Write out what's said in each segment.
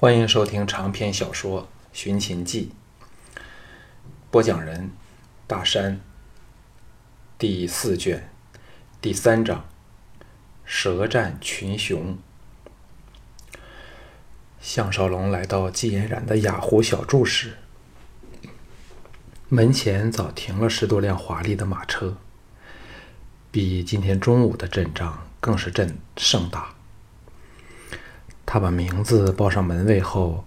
欢迎收听长篇小说《寻秦记》，播讲人：大山。第四卷第三章：舌战群雄。项少龙来到季嫣然的雅湖小筑时，门前早停了十多辆华丽的马车，比今天中午的阵仗更是阵盛大。他把名字报上门卫后，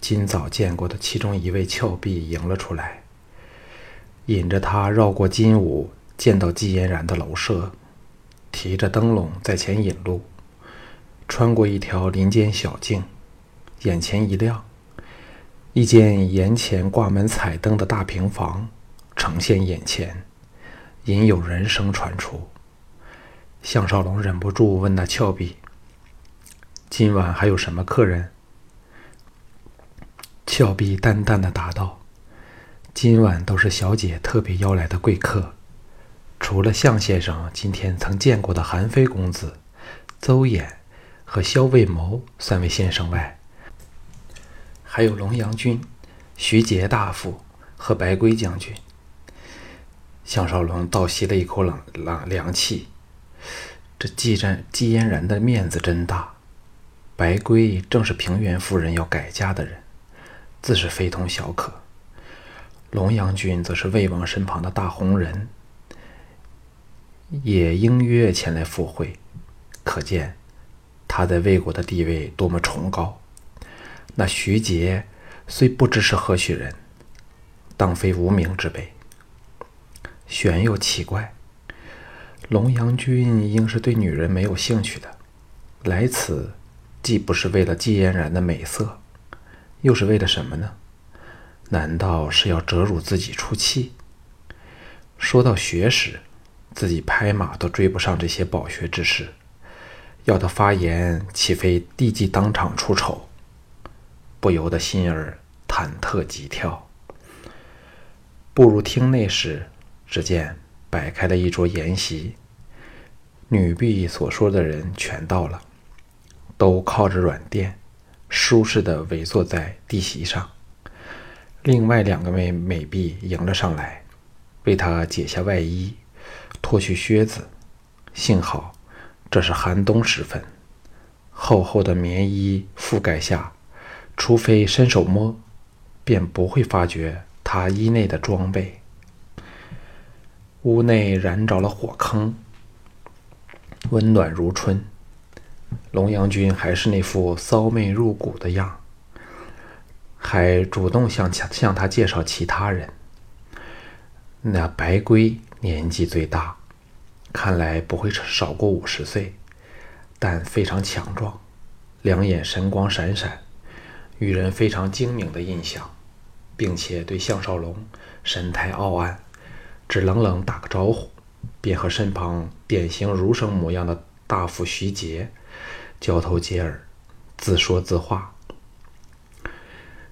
今早见过的其中一位峭壁迎了出来，引着他绕过金屋，见到季嫣然的楼舍，提着灯笼在前引路，穿过一条林间小径，眼前一亮，一间檐前挂满彩灯的大平房呈现眼前，隐有人声传出。项少龙忍不住问那峭壁。今晚还有什么客人？峭壁淡淡的答道：“今晚都是小姐特别邀来的贵客，除了向先生今天曾见过的韩非公子、邹衍和萧卫谋三位先生外，还有龙阳君、徐杰大夫和白圭将军。”项少龙倒吸了一口冷冷凉气，这季占季嫣然的面子真大。白圭正是平原夫人要改嫁的人，自是非同小可。龙阳君则是魏王身旁的大红人，也应约前来赴会，可见他在魏国的地位多么崇高。那徐杰虽不知是何许人，当非无名之辈。玄又奇怪，龙阳君应是对女人没有兴趣的，来此。既不是为了季嫣然的美色，又是为了什么呢？难道是要折辱自己出气？说到学识，自己拍马都追不上这些饱学之士，要他发言，岂非立即当场出丑？不由得心儿忐忑急跳。步入厅内时，只见摆开了一桌筵席，女婢所说的人全到了。都靠着软垫，舒适的围坐在地席上。另外两个美美婢迎了上来，为他解下外衣，脱去靴子。幸好这是寒冬时分，厚厚的棉衣覆盖下，除非伸手摸，便不会发觉他衣内的装备。屋内燃着了火坑，温暖如春。龙阳君还是那副骚媚入骨的样，还主动向向他介绍其他人。那白圭年纪最大，看来不会少过五十岁，但非常强壮，两眼神光闪闪，与人非常精明的印象，并且对项少龙神态傲岸，只冷冷打个招呼，便和身旁典型儒生模样的大夫徐杰。交头接耳，自说自话。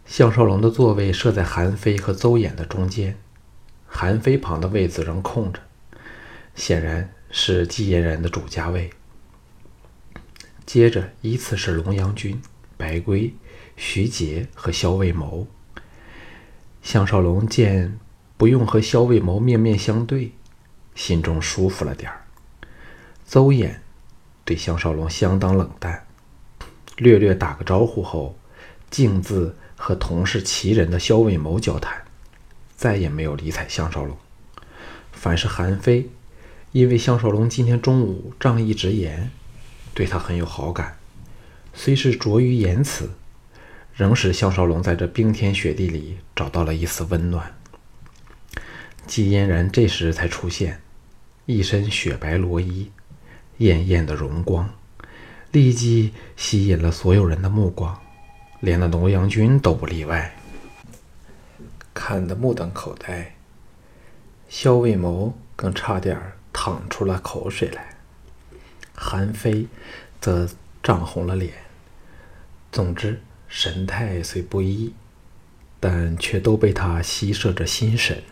项少龙的座位设在韩非和邹衍的中间，韩非旁的位子仍空着，显然是季嫣然的主家位。接着依次是龙阳君、白圭、徐杰和萧卫谋。项少龙见不用和萧卫谋面面相对，心中舒服了点儿。邹衍。对项少龙相当冷淡，略略打个招呼后，径自和同是齐人的萧卫谋交谈，再也没有理睬项少龙。反是韩非，因为项少龙今天中午仗义直言，对他很有好感，虽是拙于言辞，仍使项少龙在这冰天雪地里找到了一丝温暖。季嫣然这时才出现，一身雪白罗衣。艳艳的荣光，立即吸引了所有人的目光，连那龙阳君都不例外，看得目瞪口呆。萧卫谋更差点淌出了口水来，韩非则涨红了脸。总之，神态虽不一，但却都被他吸摄着心神。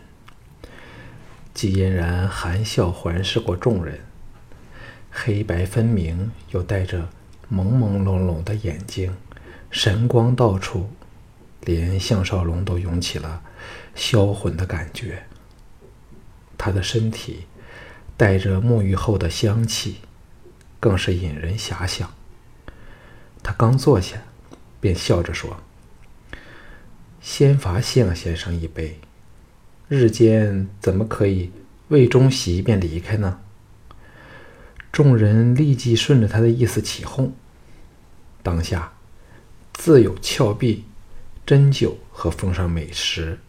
季嫣然含笑环视过众人。黑白分明，又带着朦朦胧胧的眼睛，神光到处，连项少龙都涌起了销魂的感觉。他的身体带着沐浴后的香气，更是引人遐想。他刚坐下，便笑着说：“先罚向先生一杯，日间怎么可以未中席便离开呢？”众人立即顺着他的意思起哄。当下自有峭壁、斟酒和奉上美食。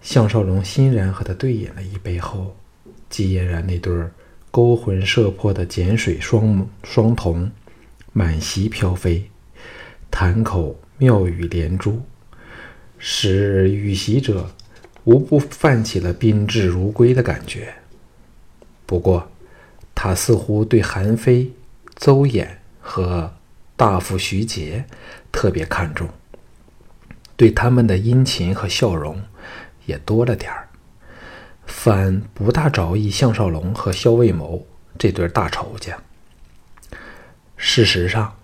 项少龙欣然和他对饮了一杯后，季嫣然那对勾魂摄魄的碱水双双瞳满席飘飞，谈口妙语连珠，使与席者无不泛起了宾至如归的感觉。不过，他似乎对韩非、邹衍和大夫徐杰特别看重，对他们的殷勤和笑容也多了点儿，反不大着意项少龙和萧卫谋这对大仇家。事实上，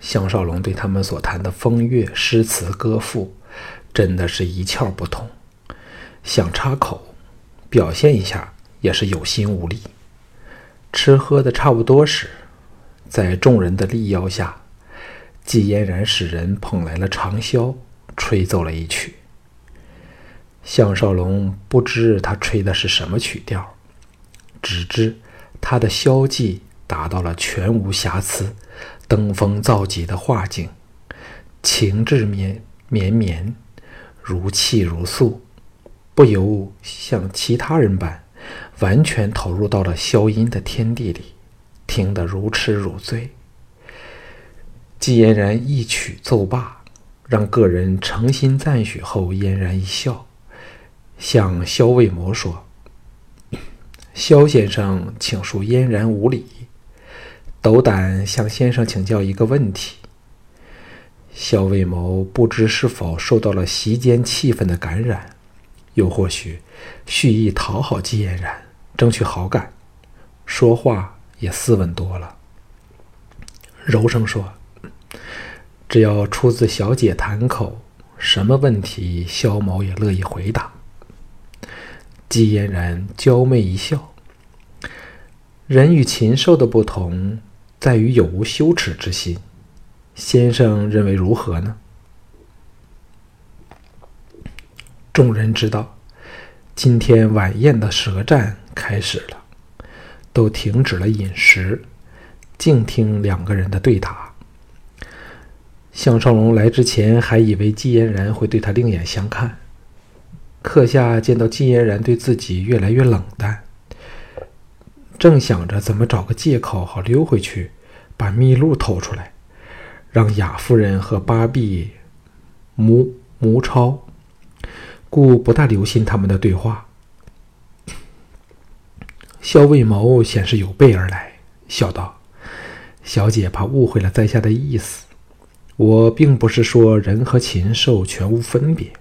项少龙对他们所谈的风月诗词歌赋，真的是一窍不通，想插口表现一下，也是有心无力。吃喝的差不多时，在众人的力邀下，季嫣然使人捧来了长箫，吹奏了一曲。项少龙不知他吹的是什么曲调，只知他的箫技达到了全无瑕疵、登峰造极的画境，情致绵绵绵，如泣如诉，不由像其他人般。完全投入到了消音的天地里，听得如痴如醉。季嫣然一曲奏罢，让个人诚心赞许后，嫣然一笑，向萧卫谋说：“萧先生，请恕嫣然无礼，斗胆向先生请教一个问题。”萧卫谋不知是否受到了席间气氛的感染，又或许蓄意讨好季嫣然。争取好感，说话也斯文多了。柔声说：“只要出自小姐谈口，什么问题，萧某也乐意回答。”季嫣然娇媚一笑：“人与禽兽的不同，在于有无羞耻之心。先生认为如何呢？”众人知道，今天晚宴的舌战。开始了，都停止了饮食，静听两个人的对答。项少龙来之前还以为季嫣然会对他另眼相看，课下见到季嫣然对自己越来越冷淡，正想着怎么找个借口好溜回去，把秘录偷出来，让雅夫人和八婢母母超，故不大留心他们的对话。萧卫谋显是有备而来，笑道：“小姐怕误会了在下的意思，我并不是说人和禽兽全无分别，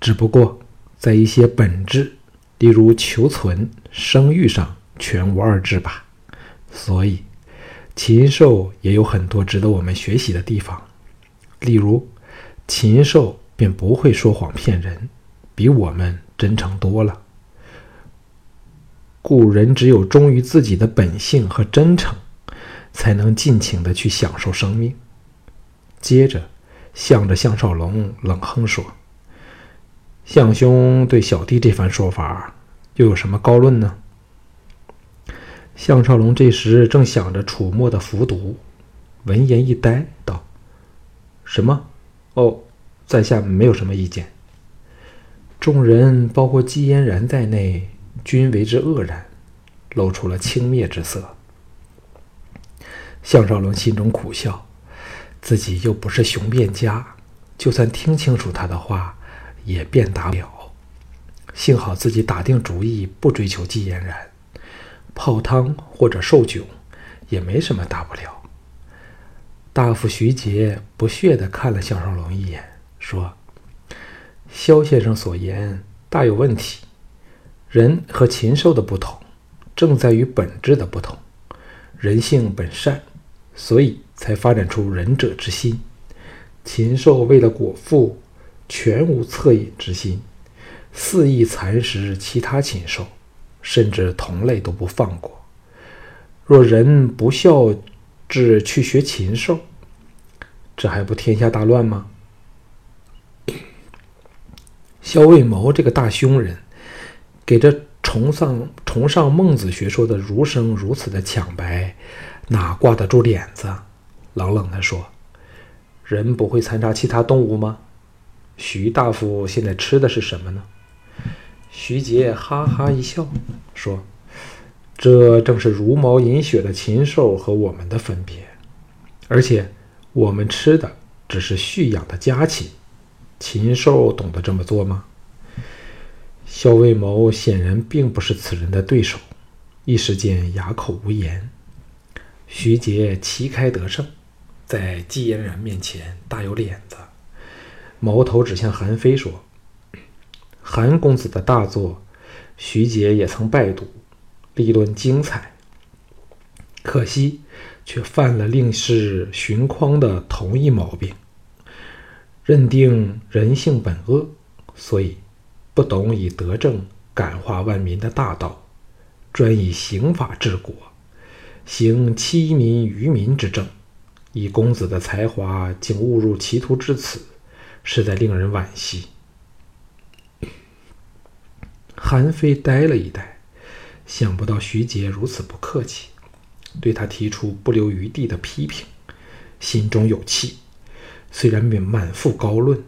只不过在一些本质，例如求存、生育上，全无二致吧。所以，禽兽也有很多值得我们学习的地方。例如，禽兽便不会说谎骗人，比我们真诚多了。”故人只有忠于自己的本性和真诚，才能尽情的去享受生命。接着，向着项少龙冷哼说：“项兄对小弟这番说法，又有什么高论呢？”项少龙这时正想着楚墨的服毒，闻言一呆，道：“什么？哦，在下没有什么意见。”众人，包括季嫣然在内。均为之愕然，露出了轻蔑之色。项少龙心中苦笑，自己又不是雄辩家，就算听清楚他的话，也辩答不了。幸好自己打定主意不追求季嫣然，泡汤或者受窘，也没什么大不了。大夫徐杰不屑地看了项少龙一眼，说：“萧先生所言大有问题。”人和禽兽的不同，正在于本质的不同。人性本善，所以才发展出仁者之心。禽兽为了果腹，全无恻隐之心，肆意蚕食其他禽兽，甚至同类都不放过。若人不孝至去学禽兽，这还不天下大乱吗？萧卫谋这个大凶人，给这崇尚崇尚孟子学说的儒生如此的抢白，哪挂得住脸子？冷冷地说：“人不会残杀其他动物吗？徐大夫现在吃的是什么呢？”徐杰哈哈一笑，说：“这正是茹毛饮血的禽兽和我们的分别，而且我们吃的只是蓄养的家禽。”禽兽懂得这么做吗？萧卫谋显然并不是此人的对手，一时间哑口无言。徐杰旗开得胜，在季嫣然面前大有脸子，矛头指向韩非，说：“韩公子的大作，徐杰也曾拜读，立论精彩，可惜却犯了令氏荀匡的同一毛病。”认定人性本恶，所以不懂以德政感化万民的大道，专以刑法治国，行欺民愚民之政。以公子的才华，竟误入歧途至此，实在令人惋惜。韩非呆了一呆，想不到徐杰如此不客气，对他提出不留余地的批评，心中有气。虽然满满腹高论，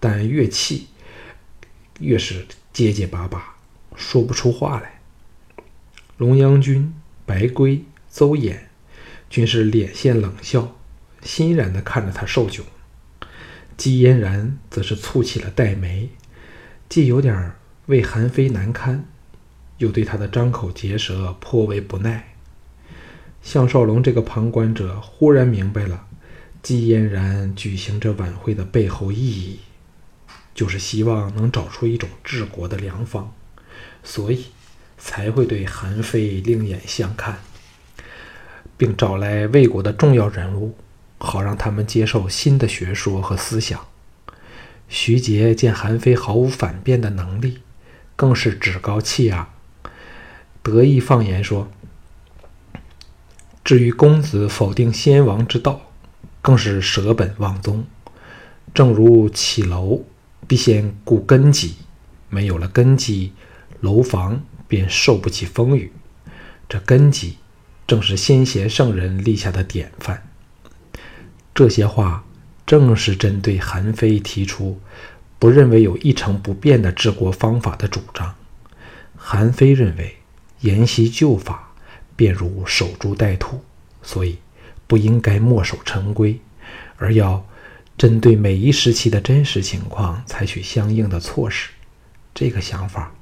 但越气越是结结巴巴，说不出话来。龙阳君、白圭、邹衍均是脸现冷笑，欣然地看着他受窘。姬嫣然则是蹙起了黛眉，既有点为韩非难堪，又对他的张口结舌颇为不耐。项少龙这个旁观者忽然明白了。季嫣然举行这晚会的背后意义，就是希望能找出一种治国的良方，所以才会对韩非另眼相看，并找来魏国的重要人物，好让他们接受新的学说和思想。徐杰见韩非毫无反辩的能力，更是趾高气扬，得意放言说：“至于公子否定先王之道。”更是舍本忘宗，正如起楼必先固根基，没有了根基，楼房便受不起风雨。这根基正是先贤圣人立下的典范。这些话正是针对韩非提出不认为有一成不变的治国方法的主张。韩非认为沿袭旧法便如守株待兔，所以。不应该墨守成规，而要针对每一时期的真实情况采取相应的措施。这个想法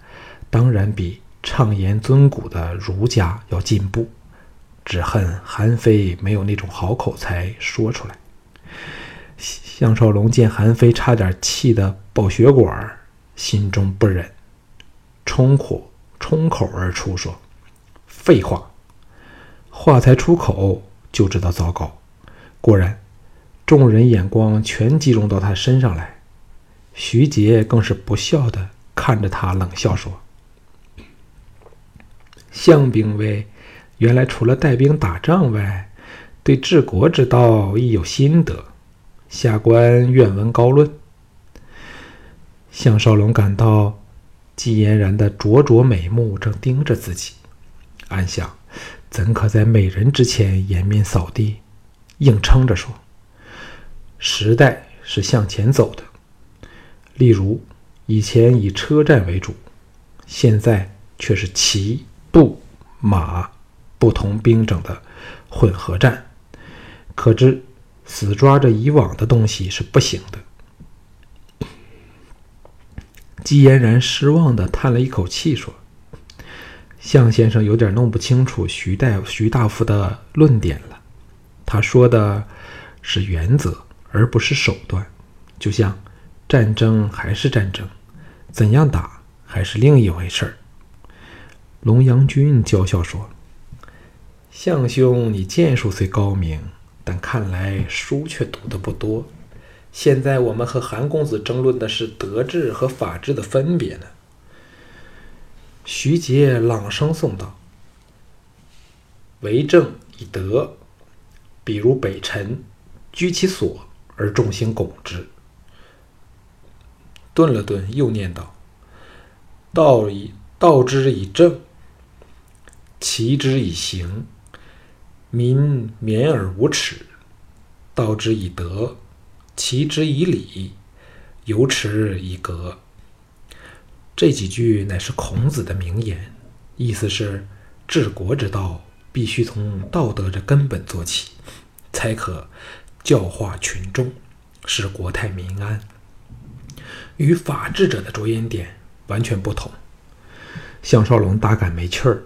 当然比畅言尊古的儒家要进步，只恨韩非没有那种好口才说出来。项少龙见韩非差点气得爆血管，心中不忍，冲口冲口而出说：“废话！”话才出口。就知道糟糕，果然，众人眼光全集中到他身上来。徐杰更是不笑的看着他，冷笑说：“项兵卫原来除了带兵打仗外，对治国之道亦有心得。下官愿闻高论。”项少龙感到季嫣然的灼灼美目正盯着自己，暗想。怎可在美人之前颜面扫地？硬撑着说：“时代是向前走的。例如，以前以车战为主，现在却是骑、步、马不同兵种的混合战。可知，死抓着以往的东西是不行的。”季嫣然失望地叹了一口气说。向先生有点弄不清楚徐大徐大夫的论点了。他说的是原则，而不是手段。就像战争还是战争，怎样打还是另一回事儿。龙阳君娇笑说：“向兄，你剑术虽高明，但看来书却读的不多。现在我们和韩公子争论的是德治和法治的分别呢。徐杰朗声诵道：“为政以德，比如北辰，居其所而众星拱之。”顿了顿，又念道：“道以道之以政，齐之以刑，民免而无耻；道之以德，齐之以礼，有耻以格。”这几句乃是孔子的名言，意思是治国之道必须从道德的根本做起，才可教化群众，使国泰民安。与法治者的着眼点完全不同。项少龙大感没趣儿，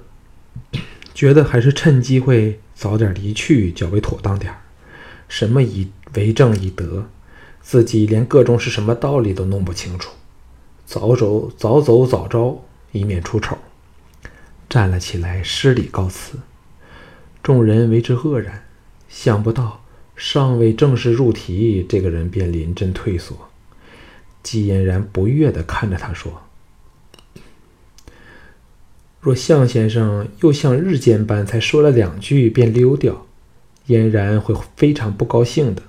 觉得还是趁机会早点离去较为妥当点儿。什么以为政以德，自己连个中是什么道理都弄不清楚。早走早走早着，以免出丑。站了起来，施礼告辞。众人为之愕然，想不到尚未正式入题，这个人便临阵退缩。季嫣然不悦地看着他说：“若向先生又像日间般，才说了两句便溜掉，嫣然会非常不高兴的。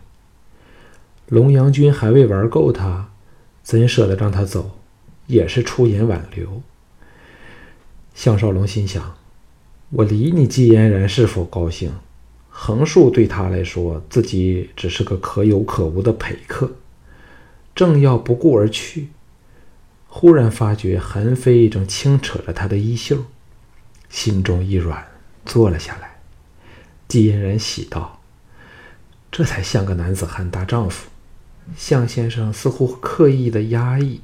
龙阳君还未玩够他，怎舍得让他走？”也是出言挽留。项少龙心想：“我理你季嫣然是否高兴？横竖对他来说，自己只是个可有可无的陪客。”正要不顾而去，忽然发觉韩非正轻扯着他的衣袖，心中一软，坐了下来。季嫣然喜道：“这才像个男子汉大丈夫。”向先生似乎刻意的压抑。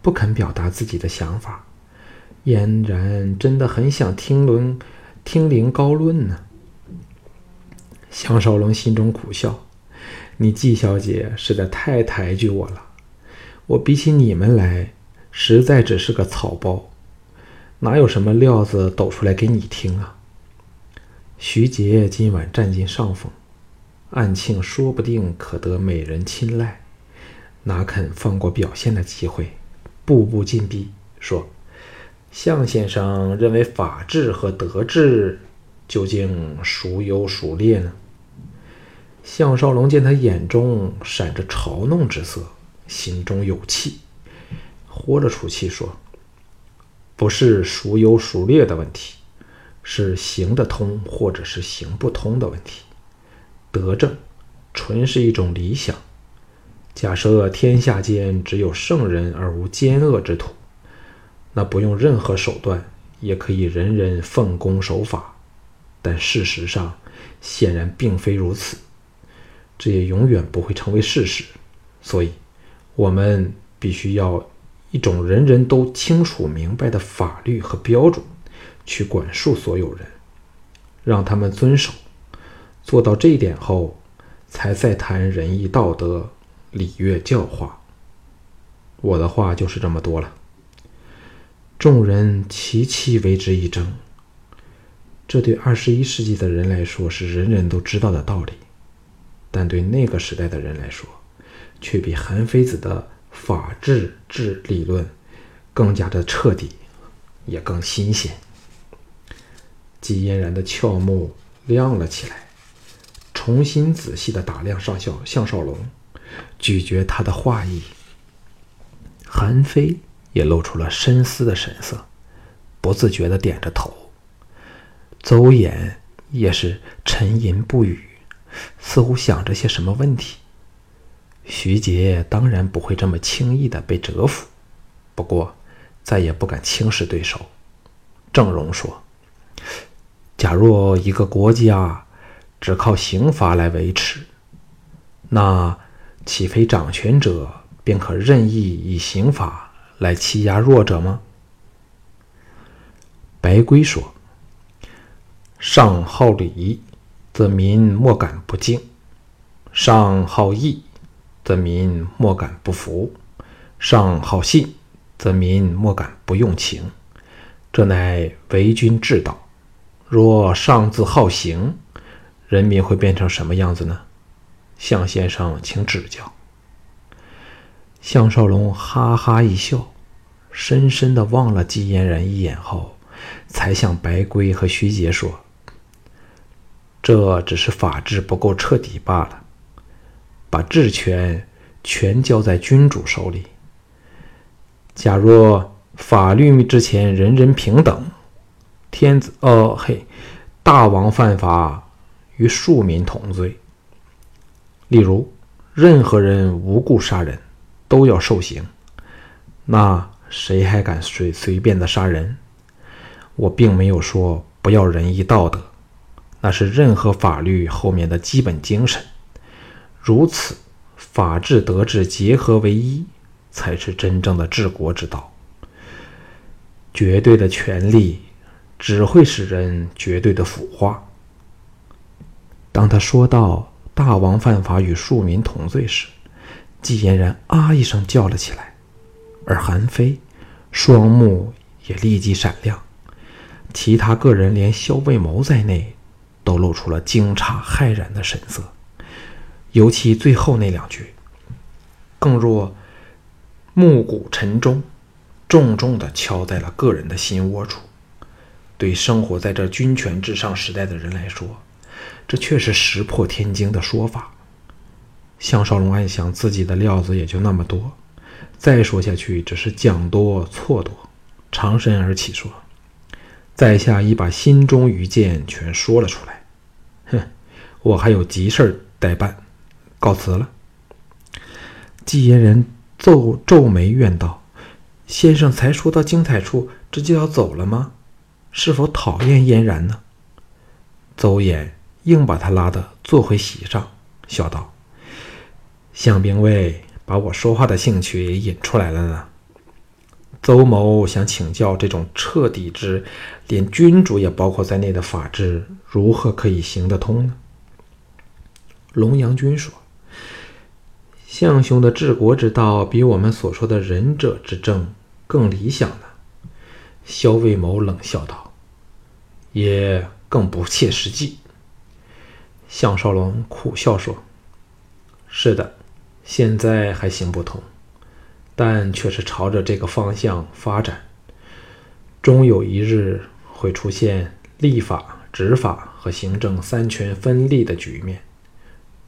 不肯表达自己的想法，嫣然真的很想听论、听凌高论呢。项少龙心中苦笑：“你季小姐实在太抬举我了，我比起你们来，实在只是个草包，哪有什么料子抖出来给你听啊？”徐杰今晚占尽上风，暗庆说不定可得美人青睐，哪肯放过表现的机会？步步紧逼，说：“向先生认为法治和德治究竟孰优孰劣呢？”项少龙见他眼中闪着嘲弄之色，心中有气，豁了出气说：“不是孰优孰劣的问题，是行得通或者是行不通的问题。德政纯是一种理想。”假设天下间只有圣人而无奸恶之徒，那不用任何手段也可以人人奉公守法。但事实上显然并非如此，这也永远不会成为事实。所以，我们必须要一种人人都清楚明白的法律和标准，去管束所有人，让他们遵守。做到这一点后，才再谈仁义道德。礼乐教化，我的话就是这么多了。众人齐齐为之一争。这对二十一世纪的人来说是人人都知道的道理，但对那个时代的人来说，却比韩非子的法治治理论更加的彻底，也更新鲜。季嫣然的俏目亮了起来，重新仔细的打量上校项少龙。咀嚼他的话意，韩非也露出了深思的神色，不自觉的点着头。邹衍也是沉吟不语，似乎想着些什么问题。徐杰当然不会这么轻易的被折服，不过再也不敢轻视对手。郑荣说：“假若一个国家只靠刑罚来维持，那……”岂非掌权者便可任意以刑法来欺压弱者吗？白圭说：“上好礼，则民莫敢不敬；上好义，则民莫敢不服；上好信，则民莫敢不用情。这乃为君之道。若上自好刑，人民会变成什么样子呢？”向先生，请指教。项少龙哈哈一笑，深深的望了纪嫣然一眼后，才向白龟和徐杰说：“这只是法治不够彻底罢了，把治权全交在君主手里。假若法律之前人人平等，天子哦嘿，大王犯法与庶民同罪。例如，任何人无故杀人。”都要受刑，那谁还敢随随便的杀人？我并没有说不要仁义道德，那是任何法律后面的基本精神。如此，法治德治结合为一，才是真正的治国之道。绝对的权力只会使人绝对的腐化。当他说到“大王犯法与庶民同罪”时，季嫣然啊一声叫了起来，而韩非双目也立即闪亮，其他个人连萧卫谋在内都露出了惊诧骇然的神色，尤其最后那两句，更若暮鼓晨钟，重重地敲在了个人的心窝处。对生活在这君权至上时代的人来说，这却是石破天惊的说法。项少龙暗想，自己的料子也就那么多，再说下去只是讲多错多。长身而起说：“在下已把心中愚见全说了出来。哼，我还有急事待办，告辞了。”季嫣然皱皱眉怨道：“先生才说到精彩处，这就要走了吗？是否讨厌嫣然呢？”邹衍硬把他拉得坐回席上，笑道。向兵卫把我说话的兴趣也引出来了呢。邹某想请教，这种彻底之连君主也包括在内的法治，如何可以行得通呢？龙阳君说：“项兄的治国之道，比我们所说的仁者之政更理想呢。”萧卫谋冷笑道：“也更不切实际。”项少龙苦笑说：“是的。”现在还行不通，但却是朝着这个方向发展。终有一日会出现立法、执法和行政三权分立的局面。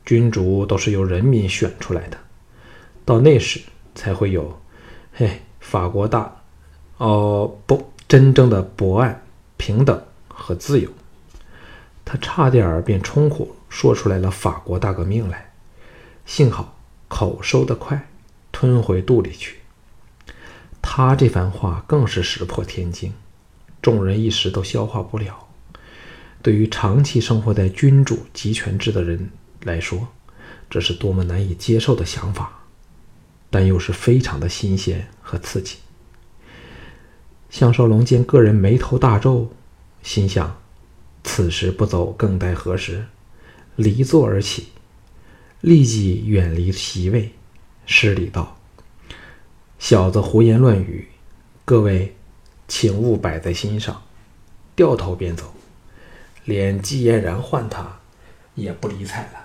君主都是由人民选出来的，到那时才会有，嘿，法国大，哦不，真正的博爱、平等和自由。他差点儿便冲口说出来了法国大革命来，幸好。口收得快，吞回肚里去。他这番话更是石破天惊，众人一时都消化不了。对于长期生活在君主集权制的人来说，这是多么难以接受的想法，但又是非常的新鲜和刺激。项少龙见个人眉头大皱，心想：此时不走，更待何时？离座而起。立即远离席位，施礼道：“小子胡言乱语，各位请勿摆在心上。”掉头便走，连季嫣然唤他也不理睬了。